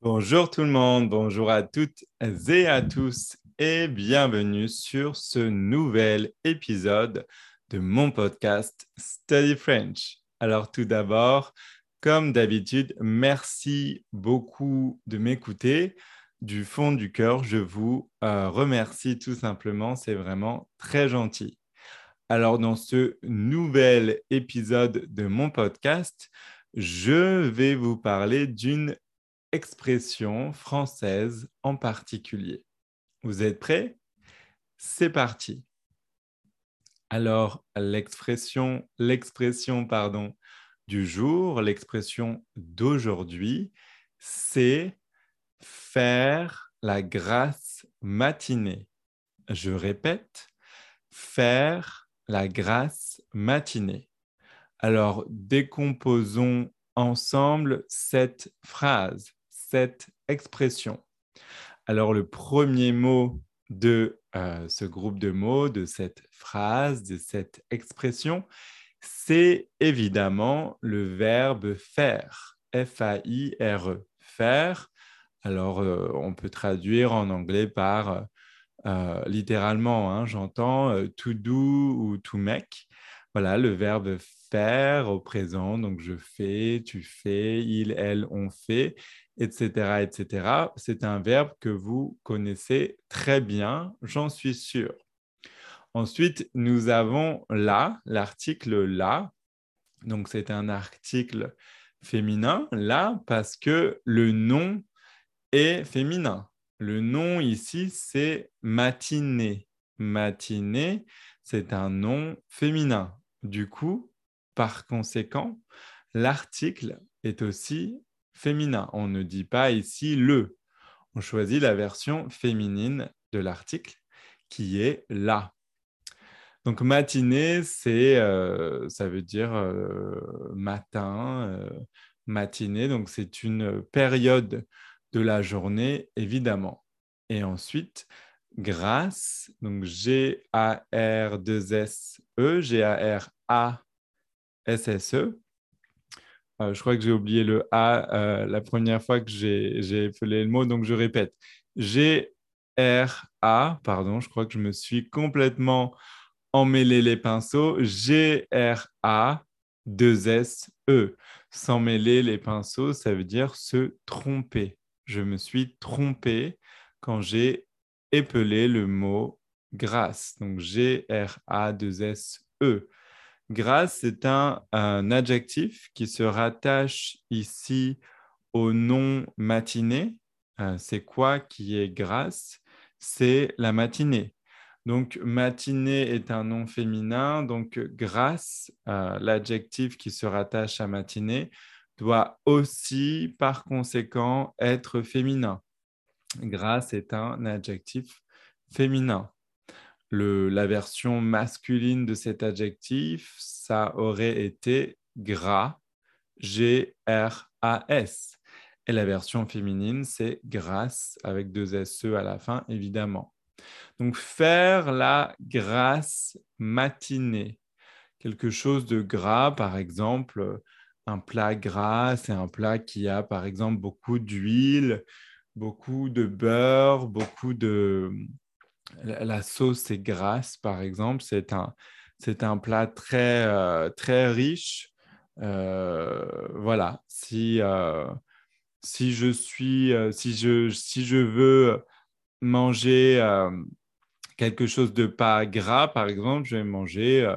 Bonjour tout le monde, bonjour à toutes et à tous et bienvenue sur ce nouvel épisode de mon podcast Study French. Alors tout d'abord, comme d'habitude, merci beaucoup de m'écouter. Du fond du cœur, je vous euh, remercie tout simplement, c'est vraiment très gentil. Alors dans ce nouvel épisode de mon podcast, je vais vous parler d'une expression française en particulier. Vous êtes prêts? C'est parti. Alors, l'expression, l'expression, pardon, du jour, l'expression d'aujourd'hui, c'est faire la grâce matinée. Je répète, faire la grâce matinée. Alors, décomposons ensemble cette phrase cette expression. Alors le premier mot de euh, ce groupe de mots, de cette phrase, de cette expression, c'est évidemment le verbe faire, F-A-I-R-E, faire. Alors euh, on peut traduire en anglais par euh, littéralement, hein, j'entends to do ou to make. Voilà, le verbe faire au présent, donc je fais, tu fais, il, elle, on fait etc., etc. C'est un verbe que vous connaissez très bien, j'en suis sûr. Ensuite, nous avons là, l'article là. Donc, c'est un article féminin là parce que le nom est féminin. Le nom ici, c'est matinée. Matinée, c'est un nom féminin. Du coup, par conséquent, l'article est aussi féminin. On ne dit pas ici le. On choisit la version féminine de l'article qui est la. Donc matinée, c'est, euh, ça veut dire euh, matin, euh, matinée. Donc c'est une période de la journée, évidemment. Et ensuite, grâce, donc G-A-R-2-S-E, G-A-R-A-S-S-E. Euh, je crois que j'ai oublié le A euh, la première fois que j'ai appelé le mot, donc je répète. G-R-A, pardon, je crois que je me suis complètement emmêlé les pinceaux. G-R-A, 2-S-E. S'emmêler les pinceaux, ça veut dire se tromper. Je me suis trompé quand j'ai épelé le mot grâce. Donc G-R-A, 2-S-E. Grâce, c'est un, adjectif qui se rattache ici au nom matinée. Euh, c'est quoi qui est grâce? C'est la matinée. Donc, matinée est un nom féminin. Donc, grâce, euh, l'adjectif qui se rattache à matinée, doit aussi, par conséquent, être féminin. Grâce est un adjectif féminin la version masculine de cet adjectif, ça aurait été gras, G-R-A-S. Et la version féminine, c'est grâce avec deux S-E à la fin, évidemment. Donc, faire la grâce matinée. Quelque chose de gras, par exemple, un plat gras, c'est un plat qui a, par exemple, beaucoup d'huile, beaucoup de beurre, beaucoup de, la sauce est grasse, par exemple. C'est un, c'est un plat très, euh, très riche. Euh, voilà, si, euh, si, je suis, si, je, si je veux manger quelque chose de pas gras, par exemple, je vais manger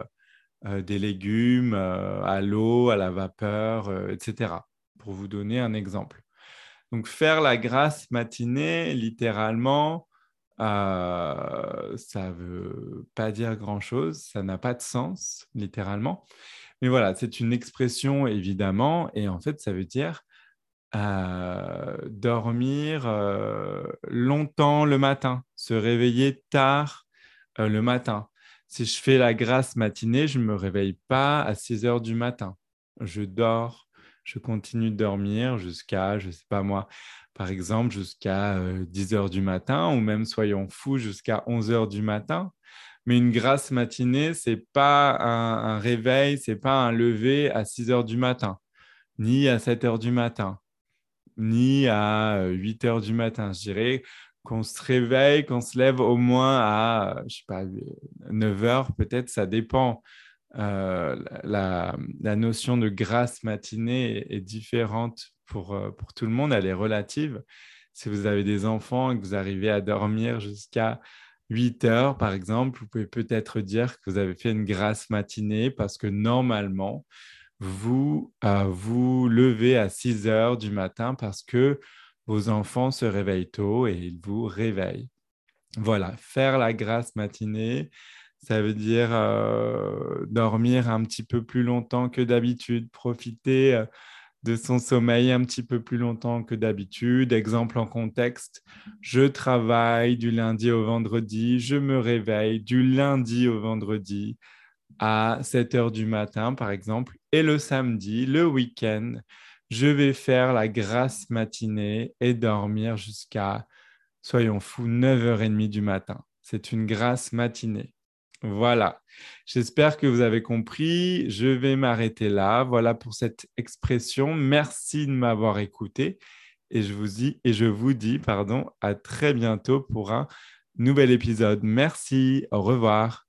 des légumes à l'eau, à la vapeur, etc. Pour vous donner un exemple. Donc, faire la grasse matinée, littéralement, euh, ça ne veut pas dire grand-chose, ça n'a pas de sens, littéralement. Mais voilà, c'est une expression, évidemment, et en fait, ça veut dire euh, dormir euh, longtemps le matin, se réveiller tard le matin. Si je fais la grasse matinée, je ne me réveille pas à 6 heures du matin. Je dors, je continue de dormir jusqu'à, je ne sais pas moi, par exemple, jusqu'à 10 euh, heures du matin, ou même, soyons fous, jusqu'à 11 heures du matin. Mais une grasse matinée, ce n'est pas un, réveil, ce n'est pas un lever à 6 heures du matin, ni à 7 heures du matin. ni à 8 heures du matin. Je dirais qu'on se réveille, qu'on se lève au moins à, je sais pas, 9 heures, peut-être, ça dépend. Euh, la, notion de grasse matinée est, différente pour, euh, pour tout le monde, elle est relative. Si vous avez des enfants et que vous arrivez à dormir jusqu'à 8 heures, par exemple, vous pouvez peut-être dire que vous avez fait une grasse matinée parce que normalement, vous euh, vous levez à 6 heures du matin parce que vos enfants se réveillent tôt et ils vous réveillent. Voilà, faire la grasse matinée, ça veut dire euh, dormir un petit peu plus longtemps que d'habitude, profiter euh, de son sommeil un petit peu plus longtemps que d'habitude. Exemple en contexte, je travaille du lundi au vendredi, je me réveille du lundi au vendredi à 7 heures du matin, par exemple, et le samedi, le week-end, je vais faire la grasse matinée et dormir jusqu'à, soyons fous, 9h30 du matin. C'est une grasse matinée. Voilà. J'espère que vous avez compris. Je vais m'arrêter là. Voilà pour cette expression. Merci de m'avoir écouté. Et je vous dis, et je vous dis, pardon, à très bientôt pour un nouvel épisode. Merci. Au revoir.